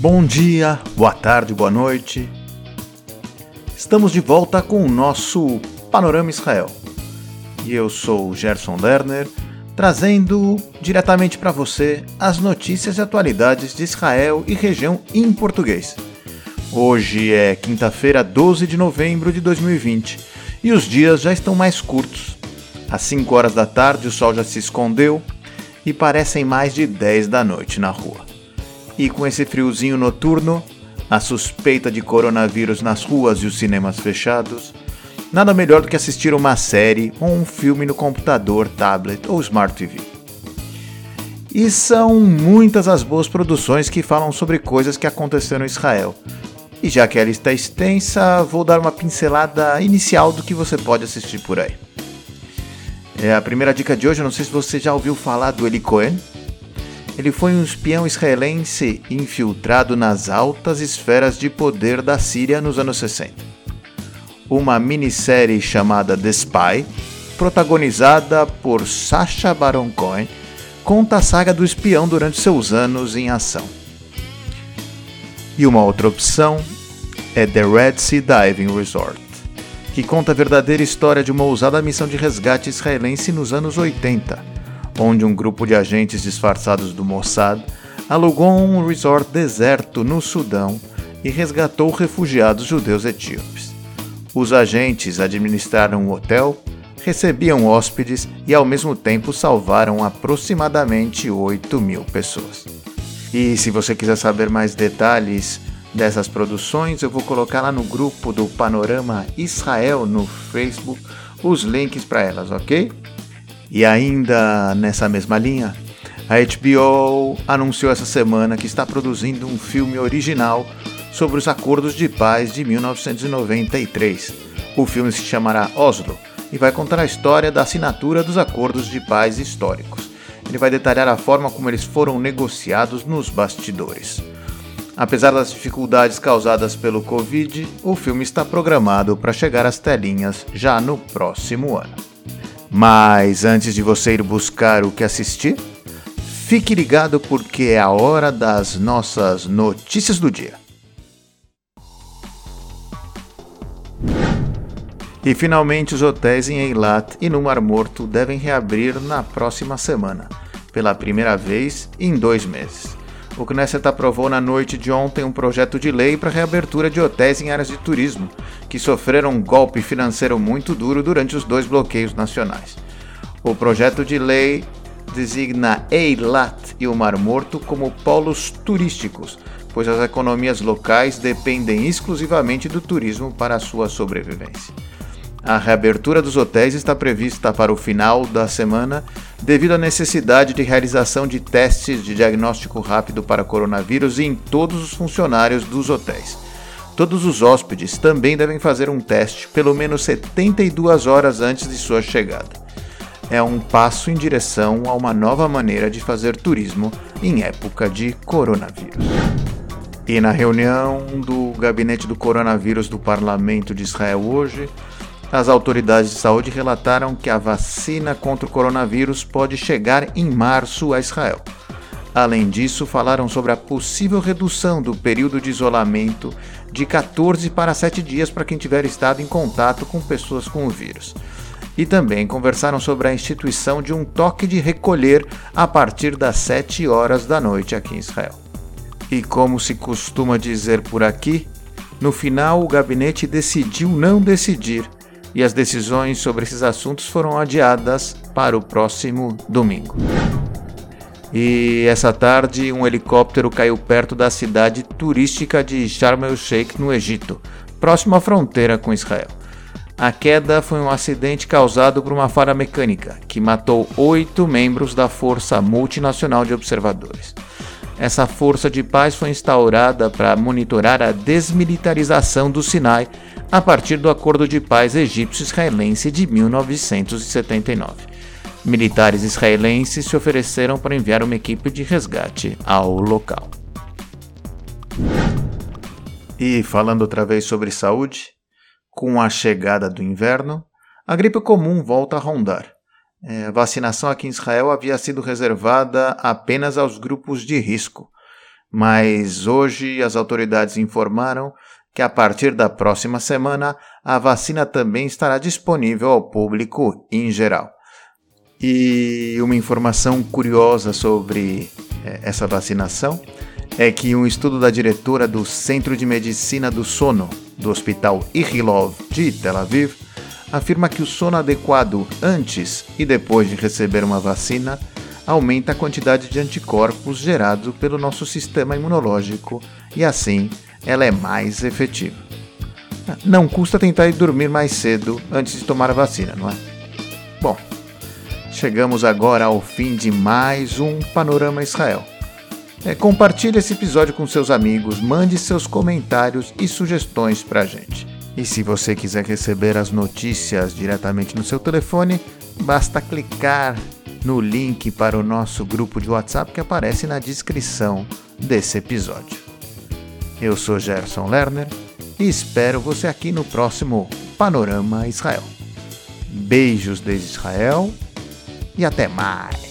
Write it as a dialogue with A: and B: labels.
A: Bom dia, boa tarde, boa noite. Estamos de volta com o nosso Panorama Israel. E eu sou Gerson Lerner, trazendo diretamente para você as notícias e atualidades de Israel e região em português. Hoje é quinta-feira, 12 de novembro de 2020 e os dias já estão mais curtos. Às 5 horas da tarde o sol já se escondeu e parecem mais de 10 da noite na rua. E com esse friozinho noturno, a suspeita de coronavírus nas ruas e os cinemas fechados, nada melhor do que assistir uma série ou um filme no computador, tablet ou Smart TV. E são muitas as boas produções que falam sobre coisas que aconteceram em Israel. E já que a lista é extensa, vou dar uma pincelada inicial do que você pode assistir por aí. É a primeira dica de hoje, não sei se você já ouviu falar do Eli Cohen, ele foi um espião israelense infiltrado nas altas esferas de poder da Síria nos anos 60. Uma minissérie chamada The Spy, protagonizada por Sacha Baron Cohen, conta a saga do espião durante seus anos em ação. E uma outra opção é The Red Sea Diving Resort, que conta a verdadeira história de uma ousada missão de resgate israelense nos anos 80 onde um grupo de agentes disfarçados do Mossad alugou um resort deserto no Sudão e resgatou refugiados judeus etíopes. Os agentes administraram o hotel, recebiam hóspedes e ao mesmo tempo salvaram aproximadamente 8 mil pessoas. E se você quiser saber mais detalhes dessas produções, eu vou colocar lá no grupo do Panorama Israel no Facebook os links para elas, ok? E ainda nessa mesma linha, a HBO anunciou essa semana que está produzindo um filme original sobre os acordos de paz de 1993. O filme se chamará Oslo e vai contar a história da assinatura dos acordos de paz históricos. Ele vai detalhar a forma como eles foram negociados nos bastidores. Apesar das dificuldades causadas pelo Covid, o filme está programado para chegar às telinhas já no próximo ano. Mas antes de você ir buscar o que assistir, fique ligado porque é a hora das nossas notícias do dia. E finalmente os hotéis em Eilat e no Mar Morto devem reabrir na próxima semana, pela primeira vez em dois meses o Knesset aprovou na noite de ontem um projeto de lei para reabertura de hotéis em áreas de turismo, que sofreram um golpe financeiro muito duro durante os dois bloqueios nacionais. O projeto de lei designa Eilat e o Mar Morto como polos turísticos, pois as economias locais dependem exclusivamente do turismo para a sua sobrevivência. A reabertura dos hotéis está prevista para o final da semana devido à necessidade de realização de testes de diagnóstico rápido para coronavírus em todos os funcionários dos hotéis. Todos os hóspedes também devem fazer um teste pelo menos 72 horas antes de sua chegada. É um passo em direção a uma nova maneira de fazer turismo em época de coronavírus. E na reunião do gabinete do coronavírus do Parlamento de Israel hoje, as autoridades de saúde relataram que a vacina contra o coronavírus pode chegar em março a Israel. Além disso, falaram sobre a possível redução do período de isolamento de 14 para 7 dias para quem tiver estado em contato com pessoas com o vírus. E também conversaram sobre a instituição de um toque de recolher a partir das 7 horas da noite aqui em Israel. E como se costuma dizer por aqui, no final o gabinete decidiu não decidir e as decisões sobre esses assuntos foram adiadas para o próximo domingo. E essa tarde, um helicóptero caiu perto da cidade turística de Sharm el-Sheikh, no Egito, próximo à fronteira com Israel. A queda foi um acidente causado por uma falha mecânica que matou oito membros da Força Multinacional de Observadores. Essa força de paz foi instaurada para monitorar a desmilitarização do Sinai a partir do Acordo de Paz Egípcio-Israelense de 1979. Militares israelenses se ofereceram para enviar uma equipe de resgate ao local. E falando outra vez sobre saúde, com a chegada do inverno, a gripe comum volta a rondar. É, a vacinação aqui em Israel havia sido reservada apenas aos grupos de risco. mas hoje as autoridades informaram que a partir da próxima semana a vacina também estará disponível ao público em geral. E uma informação curiosa sobre eh, essa vacinação é que um estudo da diretora do Centro de Medicina do Sono do Hospital Ichilov de Tel Aviv afirma que o sono adequado antes e depois de receber uma vacina aumenta a quantidade de anticorpos gerado pelo nosso sistema imunológico e assim ela é mais efetiva. Não custa tentar ir dormir mais cedo antes de tomar a vacina, não é? Bom, chegamos agora ao fim de mais um Panorama Israel. É, compartilhe esse episódio com seus amigos, mande seus comentários e sugestões para a gente. E se você quiser receber as notícias diretamente no seu telefone, basta clicar no link para o nosso grupo de WhatsApp que aparece na descrição desse episódio. Eu sou Gerson Lerner e espero você aqui no próximo Panorama Israel. Beijos desde Israel e até mais!